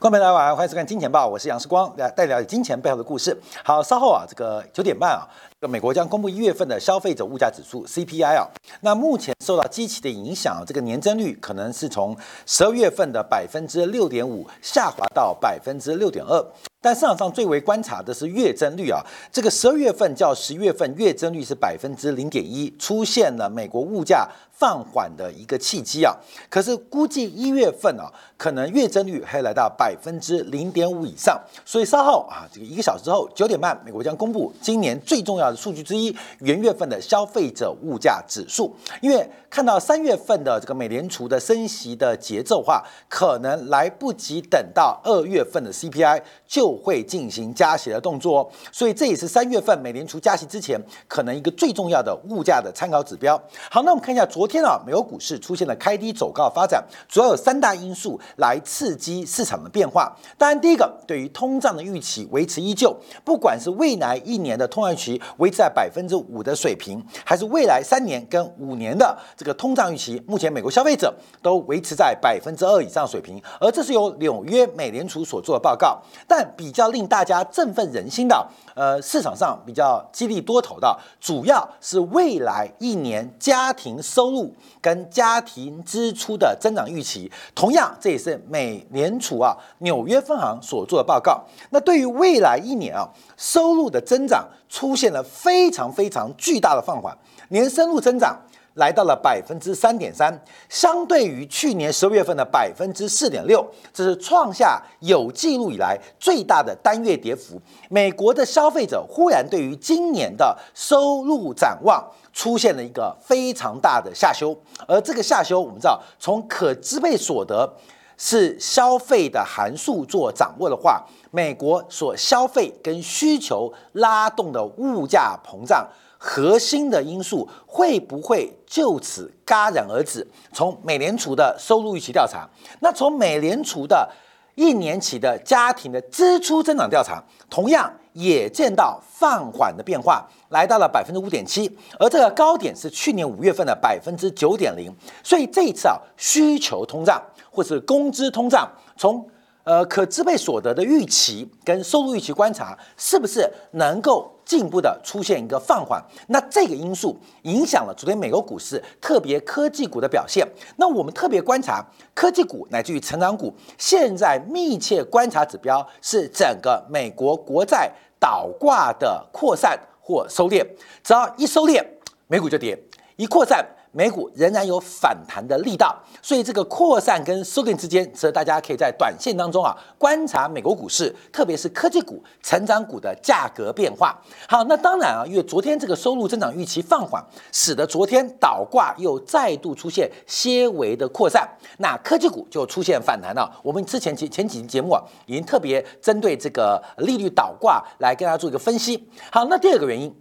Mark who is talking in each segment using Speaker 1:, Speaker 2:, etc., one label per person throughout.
Speaker 1: 观众朋友大家晚上好，欢迎收看《金钱报》，我是杨世光，来带了解金钱背后的故事。好，稍后啊，这个九点半啊，美国将公布一月份的消费者物价指数 CPI 啊。那目前受到机器的影响，这个年增率可能是从十二月份的百分之六点五下滑到百分之六点二。但市场上最为观察的是月增率啊，这个十二月份较十月份月增率是百分之零点一，出现了美国物价放缓的一个契机啊。可是估计一月份啊，可能月增率还来到百分之零点五以上。所以稍后啊，这个一个小时之后九点半，美国将公布今年最重要的数据之一——元月份的消费者物价指数。因为看到三月份的这个美联储的升息的节奏化，可能来不及等到二月份的 CPI 就会进行加息的动作，哦所以这也是三月份美联储加息之前可能一个最重要的物价的参考指标。好，那我们看一下昨天啊，美国股市出现了开低走高发展，主要有三大因素来刺激市场的变化。当然，第一个对于通胀的预期维持依旧，不管是未来一年的通胀期维持在百分之五的水平，还是未来三年跟五年的这个通胀预期，目前美国消费者都维持在百分之二以上水平，而这是由纽约美联储所做的报告，但。比较令大家振奋人心的，呃，市场上比较激励多头的，主要是未来一年家庭收入跟家庭支出的增长预期。同样，这也是美联储啊纽约分行所做的报告。那对于未来一年啊收入的增长出现了非常非常巨大的放缓，年收入增长。来到了百分之三点三，相对于去年十二月份的百分之四点六，这是创下有记录以来最大的单月跌幅。美国的消费者忽然对于今年的收入展望出现了一个非常大的下修，而这个下修，我们知道从可支配所得是消费的函数做掌握的话，美国所消费跟需求拉动的物价膨胀。核心的因素会不会就此戛然而止？从美联储的收入预期调查，那从美联储的一年期的家庭的支出增长调查，同样也见到放缓的变化，来到了百分之五点七，而这个高点是去年五月份的百分之九点零。所以这一次啊，需求通胀或是工资通胀，从呃可支配所得的预期跟收入预期观察，是不是能够？进一步的出现一个放缓，那这个因素影响了昨天美国股市，特别科技股的表现。那我们特别观察科技股乃至于成长股，现在密切观察指标是整个美国国债倒挂的扩散或收敛。只要一收敛，美股就跌；一扩散。美股仍然有反弹的力道，所以这个扩散跟收敛之间，值得大家可以在短线当中啊观察美国股市，特别是科技股、成长股的价格变化。好，那当然啊，因为昨天这个收入增长预期放缓，使得昨天倒挂又再度出现些微的扩散，那科技股就出现反弹了。我们之前前前几期节目啊，已经特别针对这个利率倒挂来跟大家做一个分析。好，那第二个原因。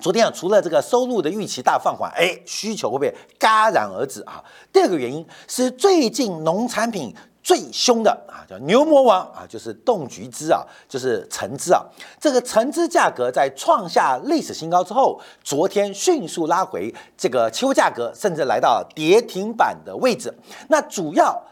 Speaker 1: 昨天啊，除了这个收入的预期大放缓，哎，需求会不会戛然而止啊？第二个原因是最近农产品最凶的啊，叫牛魔王啊，就是冻橘汁啊，就是橙汁啊。这个橙汁价格在创下历史新高之后，昨天迅速拉回，这个期货价格甚至来到跌停板的位置。那主要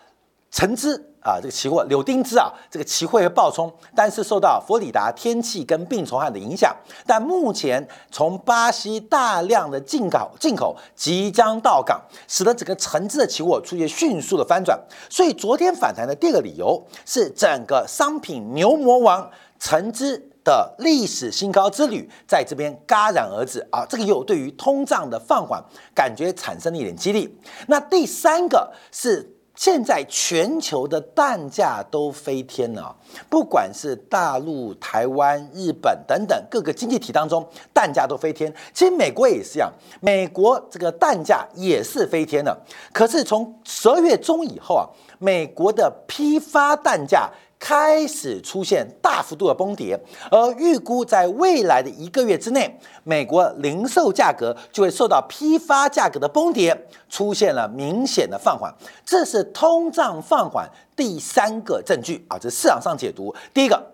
Speaker 1: 橙汁。啊，这个期货柳丁汁啊，这个期货会爆冲，但是受到佛里达天气跟病虫害的影响。但目前从巴西大量的进口进口即将到港，使得整个橙汁的期货出现迅速的翻转。所以昨天反弹的第二个理由是，整个商品牛魔王橙汁的历史新高之旅在这边戛然而止啊，这个又对于通胀的放缓感觉产生了一点激励。那第三个是。现在全球的蛋价都飞天了，不管是大陆、台湾、日本等等各个经济体当中，蛋价都飞天。其实美国也是一样，美国这个蛋价也是飞天了。可是从十二月中以后啊，美国的批发蛋价。开始出现大幅度的崩跌，而预估在未来的一个月之内，美国零售价格就会受到批发价格的崩跌，出现了明显的放缓。这是通胀放缓第三个证据啊！这市场上解读：第一个，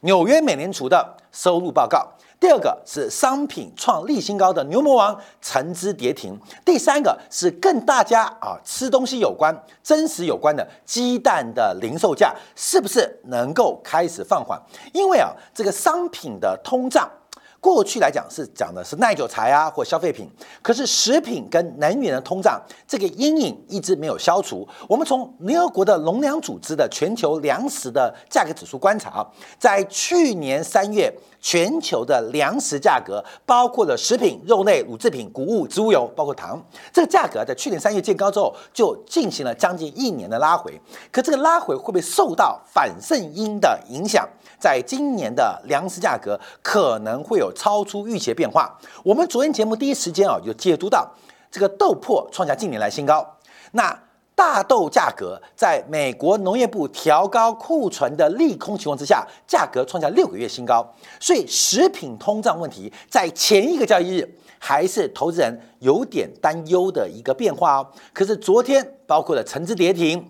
Speaker 1: 纽约美联储的收入报告；第二个是商品创历新高的牛魔王橙汁跌停，第三个是跟大家啊吃东西有关、真实有关的鸡蛋的零售价是不是能够开始放缓？因为啊这个商品的通胀。过去来讲是讲的是耐久材啊或消费品，可是食品跟能源的通胀这个阴影一直没有消除。我们从联合国的农粮组织的全球粮食的价格指数观察，在去年三月，全球的粮食价格包括了食品、肉类、乳制品、谷物、植物油，包括糖，这个价格在去年三月见高之后，就进行了将近一年的拉回。可这个拉回会不会受到反圣婴的影响？在今年的粮食价格可能会有超出预期的变化。我们昨天节目第一时间啊，就解读到这个豆粕创下近年来新高。那大豆价格在美国农业部调高库存的利空情况之下，价格创下六个月新高。所以食品通胀问题在前一个交易日还是投资人有点担忧的一个变化哦。可是昨天包括了橙汁跌停。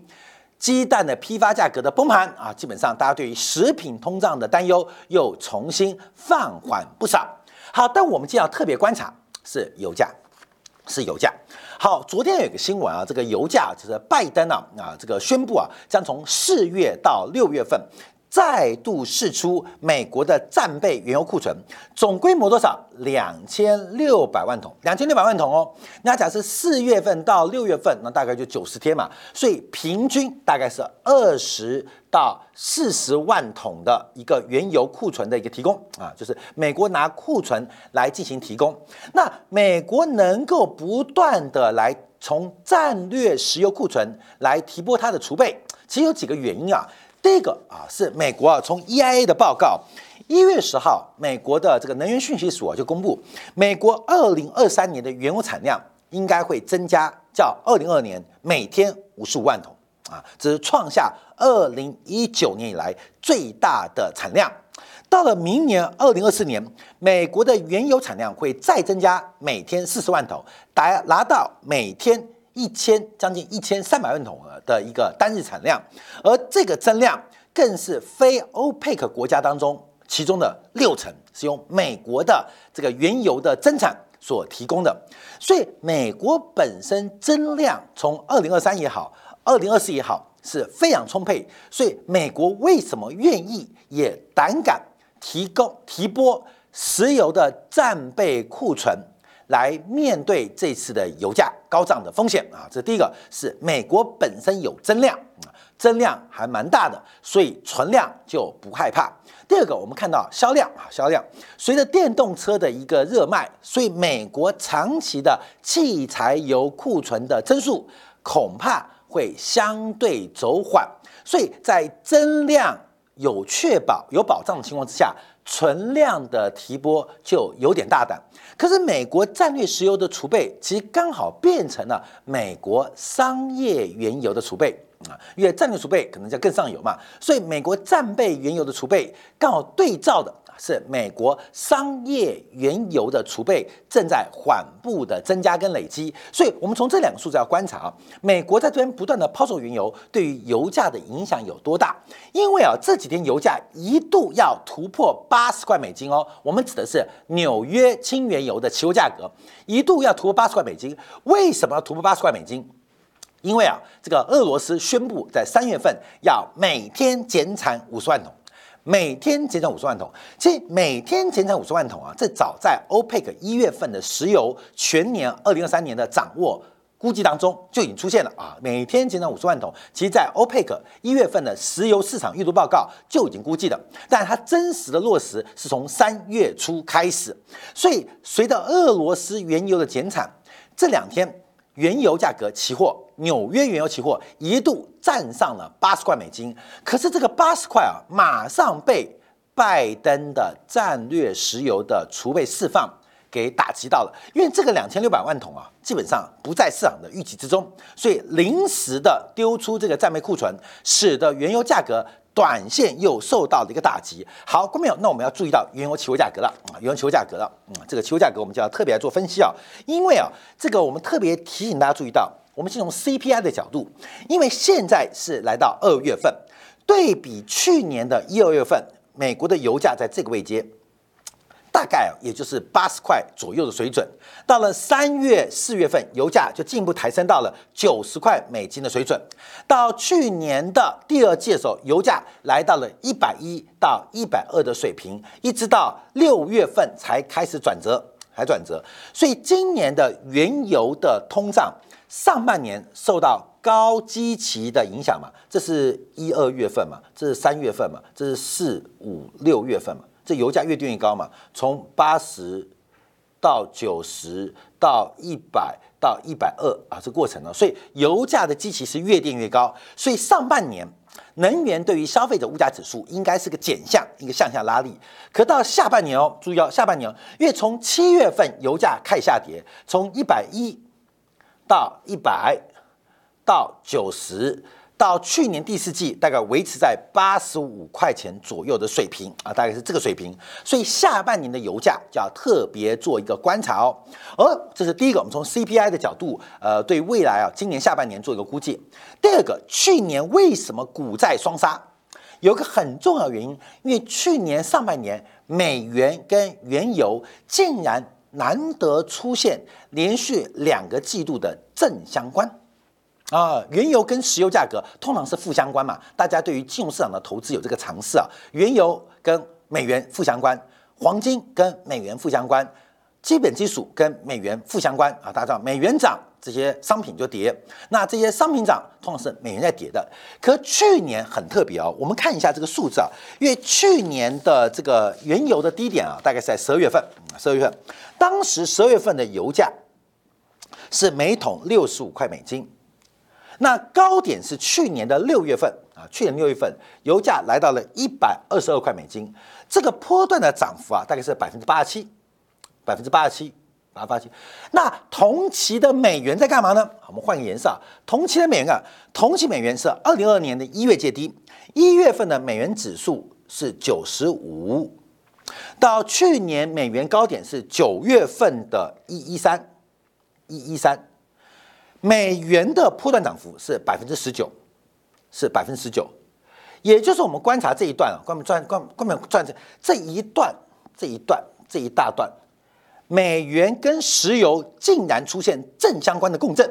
Speaker 1: 鸡蛋的批发价格的崩盘啊，基本上大家对于食品通胀的担忧又重新放缓不少。好，但我们今天要特别观察是油价，是油价。好，昨天有一个新闻啊，这个油价就是拜登啊啊这个宣布啊，将从四月到六月份。再度释出美国的战备原油库存总规模多少？两千六百万桶，两千六百万桶哦。那假设四月份到六月份，那大概就九十天嘛，所以平均大概是二十到四十万桶的一个原油库存的一个提供啊，就是美国拿库存来进行提供。那美国能够不断的来从战略石油库存来提拨它的储备，其实有几个原因啊。这个啊是美国啊，从 EIA 的报告，一月十号，美国的这个能源讯息署就公布，美国二零二三年的原油产量应该会增加，较二零二年每天五十五万桶啊，这是创下二零一九年以来最大的产量。到了明年二零二四年，美国的原油产量会再增加每天四十万桶，达拿到每天。一千将近一千三百万桶的一个单日产量，而这个增量更是非欧佩克国家当中其中的六成是由美国的这个原油的增产所提供的，所以美国本身增量从二零二三也好，二零二四也好是非常充沛，所以美国为什么愿意也胆敢提供提拨石油的战备库存？来面对这次的油价高涨的风险啊，这第一个是美国本身有增量啊，增量还蛮大的，所以存量就不害怕。第二个，我们看到销量啊，销量随着电动车的一个热卖，所以美国长期的汽柴油库存的增速恐怕会相对走缓，所以在增量有确保有保障的情况之下。存量的提拨就有点大胆，可是美国战略石油的储备其实刚好变成了美国商业原油的储备啊，因为战略储备可能叫更上游嘛，所以美国战备原油的储备刚好对照的。是美国商业原油的储备正在缓步的增加跟累积，所以我们从这两个数字要观察啊，美国在这边不断的抛售原油，对于油价的影响有多大？因为啊这几天油价一度要突破八十块美金哦，我们指的是纽约轻原油的期货价格一度要突破八十块美金，为什么要突破八十块美金？因为啊这个俄罗斯宣布在三月份要每天减产五十万桶。每天减产五十万桶，其实每天减产五十万桶啊，这早在 OPEC 一月份的石油全年二零二三年的掌握估计当中就已经出现了啊。每天减产五十万桶，其实在 OPEC 一月份的石油市场预估报告就已经估计了，但它真实的落实是从三月初开始。所以随着俄罗斯原油的减产，这两天原油价格期货。纽约原油期货一度站上了八十块美金，可是这个八十块啊，马上被拜登的战略石油的储备释放给打击到了，因为这个两千六百万桶啊，基本上不在市场的预期之中，所以临时的丢出这个战备库存，使得原油价格。短线又受到了一个打击。好，观众朋友，那我们要注意到原油期货价格了，原油期货价格了。嗯，这个期货价格我们就要特别来做分析啊，因为啊，这个我们特别提醒大家注意到，我们先从 CPI 的角度，因为现在是来到二月份，对比去年的一二月份，美国的油价在这个位阶大概也就是八十块左右的水准。到了三月、四月份，油价就进一步抬升到了九十块美金的水准。到去年的第二季的时候，油价来到了一百一到一百二的水平，一直到六月份才开始转折，才转折。所以今年的原油的通胀，上半年受到高基期的影响嘛，这是一二月份嘛，这是三月份嘛，这是四五六月份嘛，这油价越跌越高嘛，从八十到九十到一百到一百二啊，这过程呢，所以油价的基期是越垫越高，所以上半年能源对于消费者物价指数应该是个减项，一个向下拉力，可到下半年哦，注意哦，下半年因为从七月份油价开始下跌，从一百一到一百。到九十，到去年第四季大概维持在八十五块钱左右的水平啊，大概是这个水平。所以下半年的油价就要特别做一个观察哦。而这是第一个，我们从 CPI 的角度，呃，对未来啊，今年下半年做一个估计。第二个，去年为什么股债双杀？有个很重要原因，因为去年上半年美元跟原油竟然难得出现连续两个季度的正相关。啊，原油跟石油价格通常是负相关嘛？大家对于金融市场的投资有这个尝试啊。原油跟美元负相关，黄金跟美元负相关，基本基础跟美元负相关啊。大家知道，美元涨，这些商品就跌。那这些商品涨，通常是美元在跌的。可去年很特别哦，我们看一下这个数字啊，因为去年的这个原油的低点啊，大概是在十二月份。十二月份，当时十二月份的油价是每桶六十五块美金。那高点是去年的六月份啊，去年六月份油价来到了一百二十二块美金，这个波段的涨幅啊，大概是百分之八十七，百分之八十七，八八七。那同期的美元在干嘛呢？我们换个颜色啊，同期的美元啊，同期美元是二零二二年的一月界低，一月份的美元指数是九十五，到去年美元高点是九月份的一一三，一一三。美元的波段涨幅是百分之十九，是百分之十九，也就是我们观察这一段啊，关门转关关门转这这一段这一段这一大段，美元跟石油竟然出现正相关的共振，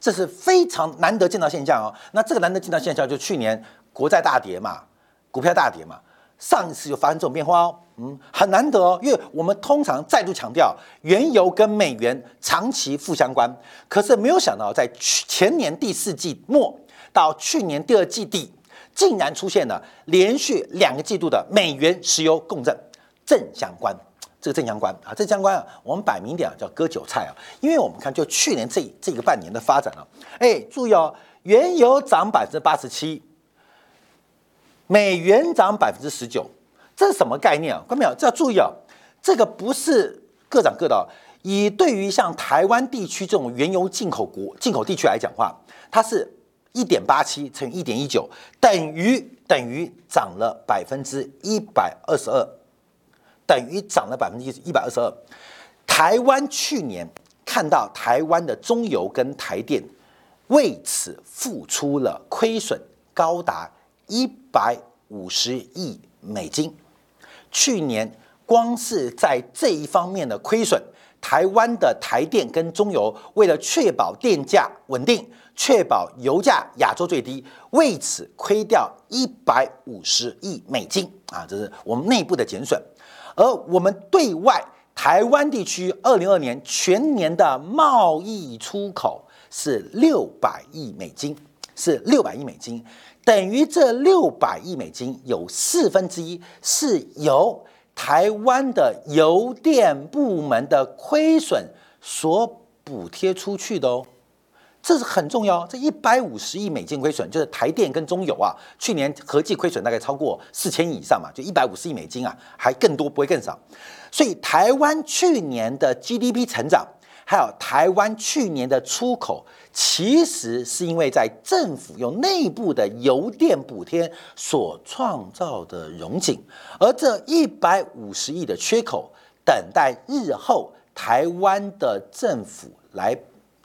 Speaker 1: 这是非常难得见到现象哦。那这个难得见到现象，就去年国债大跌嘛，股票大跌嘛。上一次就发生这种变化哦，嗯，很难得哦，因为我们通常再度强调，原油跟美元长期负相关，可是没有想到在去前年第四季末到去年第二季底，竟然出现了连续两个季度的美元石油共振正相关，这个正相关啊，正相关啊，我们摆明点啊叫割韭菜啊，因为我们看就去年这这个半年的发展啊，哎，注意哦，原油涨百分之八十七。美元涨百分之十九，这是什么概念啊？观众朋友，这要注意啊，这个不是各涨各的。以对于像台湾地区这种原油进口国、进口地区来讲话，它是一点八七乘一点一九，等于等于涨了百分之一百二十二，等于涨了百分之一一百二十二。台湾去年看到台湾的中油跟台电为此付出了亏损高达。一百五十亿美金，去年光是在这一方面的亏损，台湾的台电跟中油为了确保电价稳定，确保油价亚洲最低，为此亏掉一百五十亿美金啊！这是我们内部的减损，而我们对外台湾地区二零二年全年的贸易出口是六百亿美金，是六百亿美金。等于这六百亿美金有四分之一是由台湾的邮电部门的亏损所补贴出去的哦，这是很重要。这一百五十亿美金亏损，就是台电跟中油啊，去年合计亏损大概超过四千亿以上嘛，就一百五十亿美金啊，还更多不会更少。所以台湾去年的 GDP 成长。还有台湾去年的出口，其实是因为在政府用内部的油电补贴所创造的融景，而这一百五十亿的缺口，等待日后台湾的政府来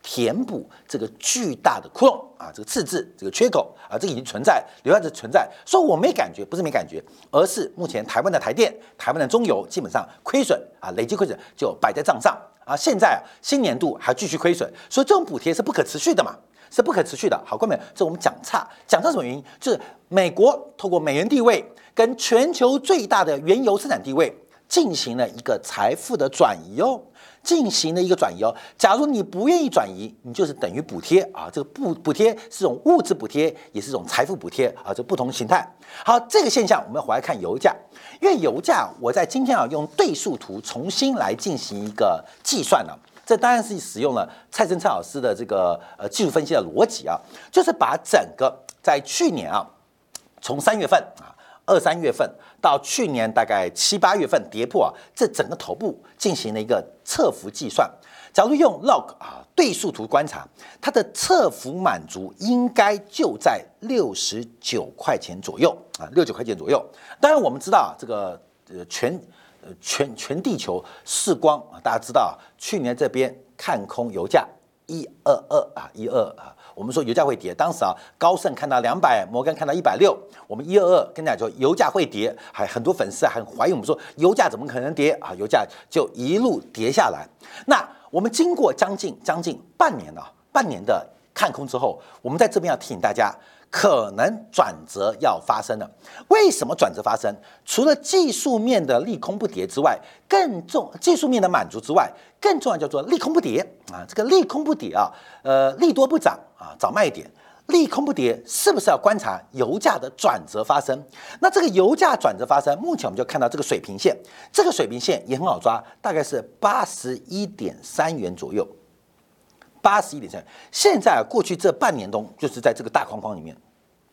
Speaker 1: 填补这个巨大的窟窿啊，这个赤字，这个缺口啊，这已经存在，留下的存在。说我没感觉，不是没感觉，而是目前台湾的台电、台湾的中油基本上亏损啊，累计亏损就摆在账上啊。现在啊，新年度还继续亏损，所以这种补贴是不可持续的嘛，是不可持续的。好，各位，这我们讲差，讲差什么原因？就是美国透过美元地位跟全球最大的原油生产地位进行了一个财富的转移哦。进行了一个转移哦。假如你不愿意转移，你就是等于补贴啊。这个补补贴是种物质补贴，也是一种财富补贴啊。这不同形态。好，这个现象我们回来看油价，因为油价我在今天啊用对数图重新来进行一个计算呢。这当然是使用了蔡生蔡老师的这个呃技术分析的逻辑啊，就是把整个在去年啊从三月份啊。二三月份到去年大概七八月份跌破啊，这整个头部进行了一个侧幅计算。假如用 log 啊对数图观察，它的侧幅满足应该就在六十九块钱左右啊，六九块钱左右。当然我们知道啊，这个呃全呃全全地球视光啊，大家知道啊去年这边看空油价一二二啊一二啊。我们说油价会跌，当时啊，高盛看到两百，摩根看到一百六，我们一二二跟大家说油价会跌，还很多粉丝还怀疑我们说油价怎么可能跌啊？油价就一路跌下来。那我们经过将近将近半年啊，半年的看空之后，我们在这边要提醒大家。可能转折要发生了。为什么转折发生？除了技术面的利空不跌之外，更重技术面的满足之外，更重要叫做利空不跌啊。这个利空不跌啊，呃，利多不涨啊，找卖点。利空不跌，是不是要观察油价的转折发生？那这个油价转折发生，目前我们就看到这个水平线，这个水平线也很好抓，大概是八十一点三元左右。八十一点三，现在，过去这半年中就是在这个大框框里面，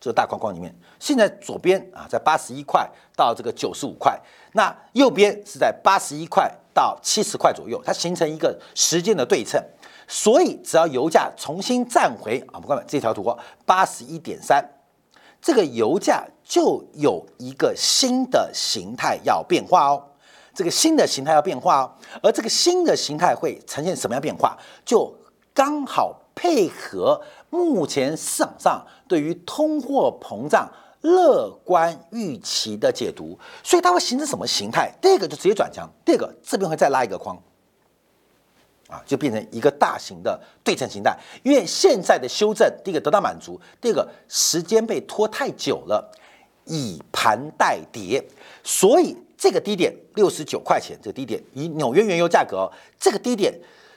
Speaker 1: 这个大框框里面，现在左边啊在八十一块到这个九十五块，那右边是在八十一块到七十块左右，它形成一个时间的对称，所以只要油价重新站回啊，不看这条图八十一点三，这个油价就有一个新的形态要变化哦，这个新的形态要变化哦，而这个新的形态会呈现什么样变化？就刚好配合目前市场上对于通货膨胀乐观预期的解读，所以它会形成什么形态？第二个就直接转强，第二个这边会再拉一个框，啊，就变成一个大型的对称形态。因为现在的修正，第一个得到满足，第二个时间被拖太久了，以盘代跌，所以这个低点六十九块钱，这个低点以纽约原油价格这个低点。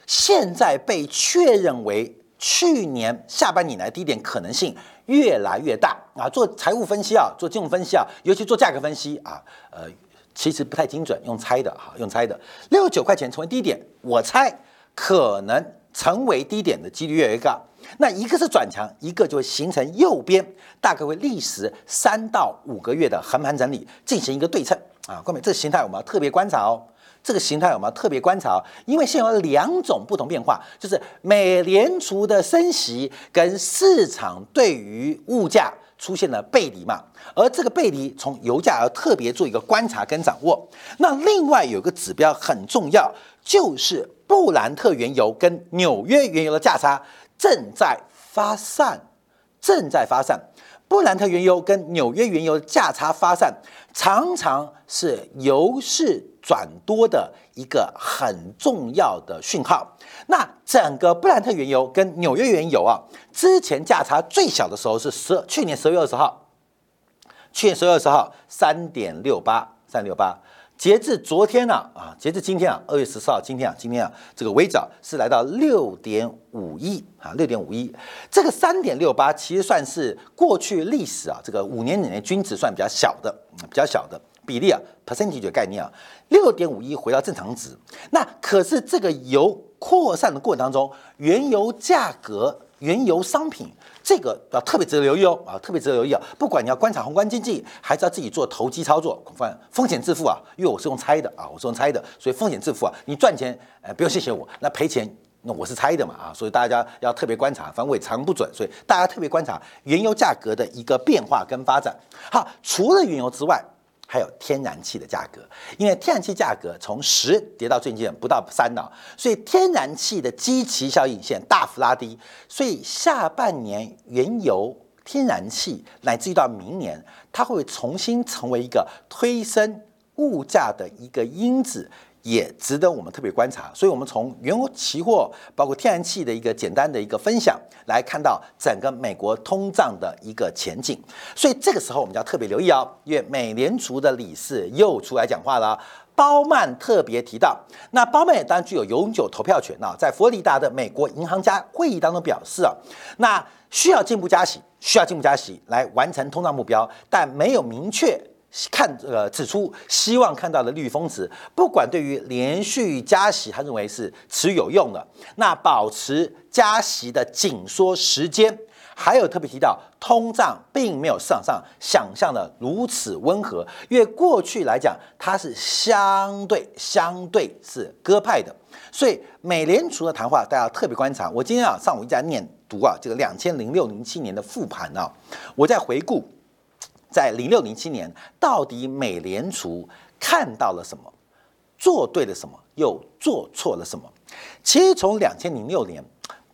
Speaker 1: 现在被确认为去年下半年来低点可能性越来越大啊！做财务分析啊，做金融分析啊，尤其做价格分析啊，呃，其实不太精准，用猜的哈，用猜的。六十九块钱成为低点，我猜可能成为低点的几率越来越高。那一个是转强，一个就会形成右边大概会历时三到五个月的横盘整理，进行一个对称啊。各位，这形态我们要特别观察哦。这个形态我们要特别观察，因为现有两种不同变化，就是美联储的升息跟市场对于物价出现了背离嘛，而这个背离从油价要特别做一个观察跟掌握。那另外有个指标很重要，就是布兰特原油跟纽约原油的价差正在发散，正在发散。布兰特原油跟纽约原油价差发散，常常是油市转多的一个很重要的讯号。那整个布兰特原油跟纽约原油啊，之前价差最小的时候是十去年十月二十号，去年十月二十号三点六八，三六八。截至昨天呢，啊，截至今天啊，二月十四号，今天啊，今天啊，这个微涨是来到六点五亿啊，六点五亿，这个三点六八其实算是过去历史啊，这个五年内均值算比较小的，比较小的比例啊，percentage 的概念啊，六点五亿回到正常值，那可是这个油扩散的过程当中，原油价格、原油商品。这个要特别值得留意哦，啊，特别值得留意啊！不管你要观察宏观经济，还是要自己做投机操作，风风险自负啊！因为我是用猜的啊，我是用猜的，所以风险自负啊！你赚钱，呃，不用谢谢我，那赔钱，那我是猜的嘛啊！所以大家要特别观察，反正我也藏不准，所以大家特别观察原油价格的一个变化跟发展。好，除了原油之外，还有天然气的价格，因为天然气价格从十跌到最近不到三了，所以天然气的基期效应现大幅拉低，所以下半年原油、天然气乃至于到明年，它会重新成为一个推升物价的一个因子。也值得我们特别观察，所以，我们从原油期货，包括天然气的一个简单的一个分享，来看到整个美国通胀的一个前景。所以，这个时候我们就要特别留意哦，因为美联储的理事又出来讲话了。鲍曼特别提到，那鲍曼也当然具有永久投票权啊，在佛罗里达的美国银行家会议当中表示啊，那需要进一步加息，需要进一步加息来完成通胀目标，但没有明确。看，呃，指出希望看到的利率峰值，不管对于连续加息，他认为是持有用的。那保持加息的紧缩时间，还有特别提到，通胀并没有市场上想象的如此温和，因为过去来讲，它是相对相对是鸽派的。所以美联储的谈话，大家特别观察。我今天啊，上午一直在念读啊，这个两千零六零七年的复盘啊，我在回顾。在零六零七年，到底美联储看到了什么，做对了什么，又做错了什么？其实从两千零六年，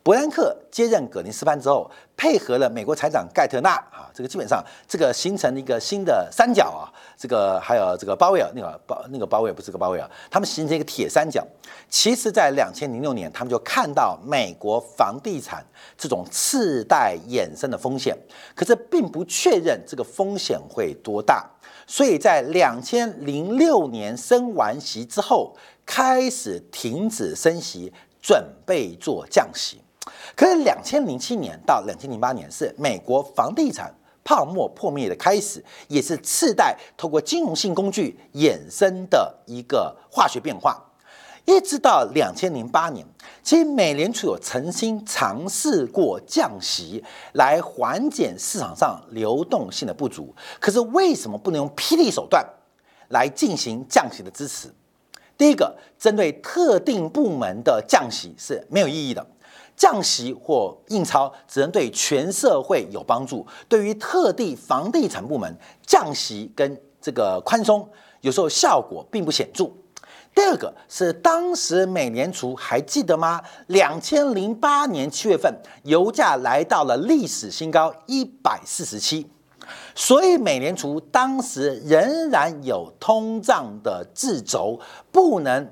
Speaker 1: 伯南克接任葛林斯潘之后，配合了美国财长盖特纳啊，这个基本上这个形成了一个新的三角啊。这个还有这个鲍威尔，那个鲍那个鲍威尔不是个鲍威尔，他们形成一个铁三角。其实，在两千零六年，他们就看到美国房地产这种次贷衍生的风险，可是并不确认这个风险会多大。所以在两千零六年升完息之后，开始停止升息，准备做降息。可是两千零七年到两千零八年是美国房地产。泡沫破灭的开始，也是次贷透过金融性工具衍生的一个化学变化。一直到两千零八年，其实美联储有曾经尝试过降息来缓解市场上流动性的不足。可是为什么不能用霹雳手段来进行降息的支持？第一个，针对特定部门的降息是没有意义的。降息或印钞只能对全社会有帮助，对于特地房地产部门降息跟这个宽松，有时候效果并不显著。第二个是当时美联储还记得吗？两千零八年七月份，油价来到了历史新高一百四十七，所以美联储当时仍然有通胀的自轴，不能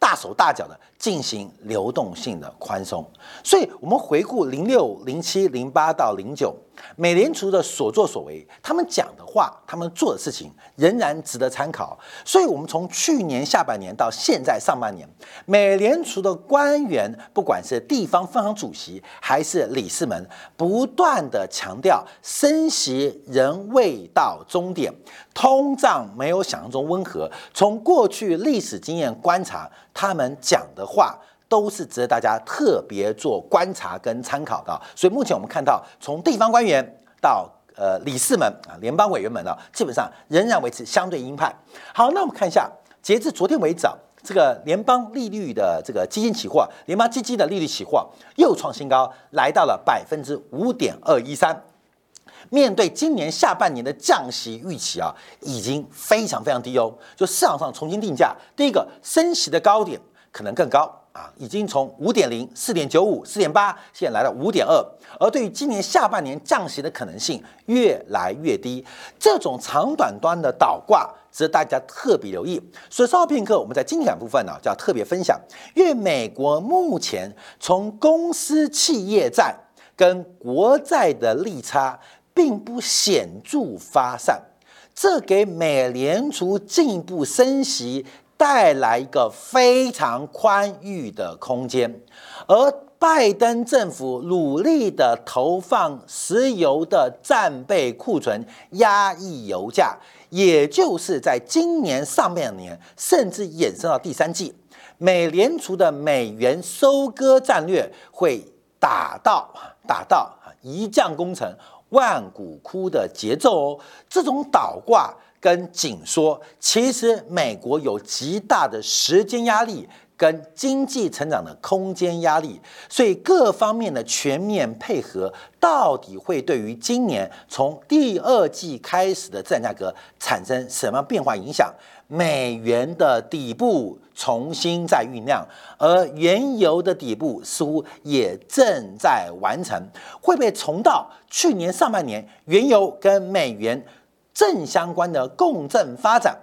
Speaker 1: 大手大脚的。进行流动性的宽松，所以我们回顾零六、零七、零八到零九，美联储的所作所为，他们讲的话，他们做的事情仍然值得参考。所以，我们从去年下半年到现在上半年，美联储的官员，不管是地方分行主席还是理事们，不断的强调升息仍未到终点，通胀没有想象中温和。从过去历史经验观察，他们讲的。话都是值得大家特别做观察跟参考的，所以目前我们看到，从地方官员到呃理事们啊、联邦委员们呢，基本上仍然维持相对鹰派。好，那我们看一下，截至昨天为止，这个联邦利率的这个基金期货，联邦基金的利率期货又创新高，来到了百分之五点二一三。面对今年下半年的降息预期啊，已经非常非常低哦，就市场上重新定价，第一个升息的高点。可能更高啊，已经从五点零、四点九五、四点八，现在来到五点二。而对于今年下半年降息的可能性越来越低，这种长短端的倒挂值得大家特别留意。所以稍后片刻，我们在经典部分呢，就要特别分享，因为美国目前从公司企业债跟国债的利差并不显著发散，这给美联储进一步升息。带来一个非常宽裕的空间，而拜登政府努力的投放石油的战备库存，压抑油价，也就是在今年上半年，甚至衍生到第三季，美联储的美元收割战略会打到打到一将功成万骨枯的节奏哦，这种倒挂。跟紧缩，其实美国有极大的时间压力跟经济成长的空间压力，所以各方面的全面配合，到底会对于今年从第二季开始的自然价格产生什么变化影响？美元的底部重新在酝酿，而原油的底部似乎也正在完成，会被重到去年上半年原油跟美元正相关的共振发展。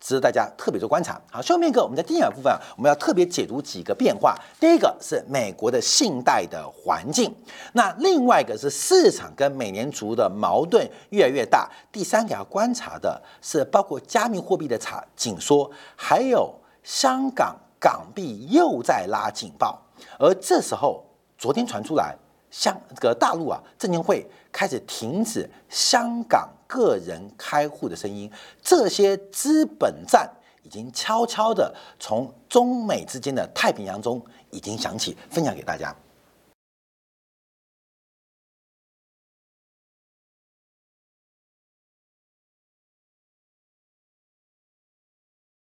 Speaker 1: 值得大家特别做观察。好，下面一个我们在第二部分啊，我们要特别解读几个变化。第一个是美国的信贷的环境，那另外一个是市场跟美联储的矛盾越来越大。第三个要观察的是包括加密货币的查紧缩，还有香港港币又在拉警报。而这时候，昨天传出来，香这个大陆啊，证监会开始停止香港。个人开户的声音，这些资本战已经悄悄的从中美之间的太平洋中已经响起，分享给大家。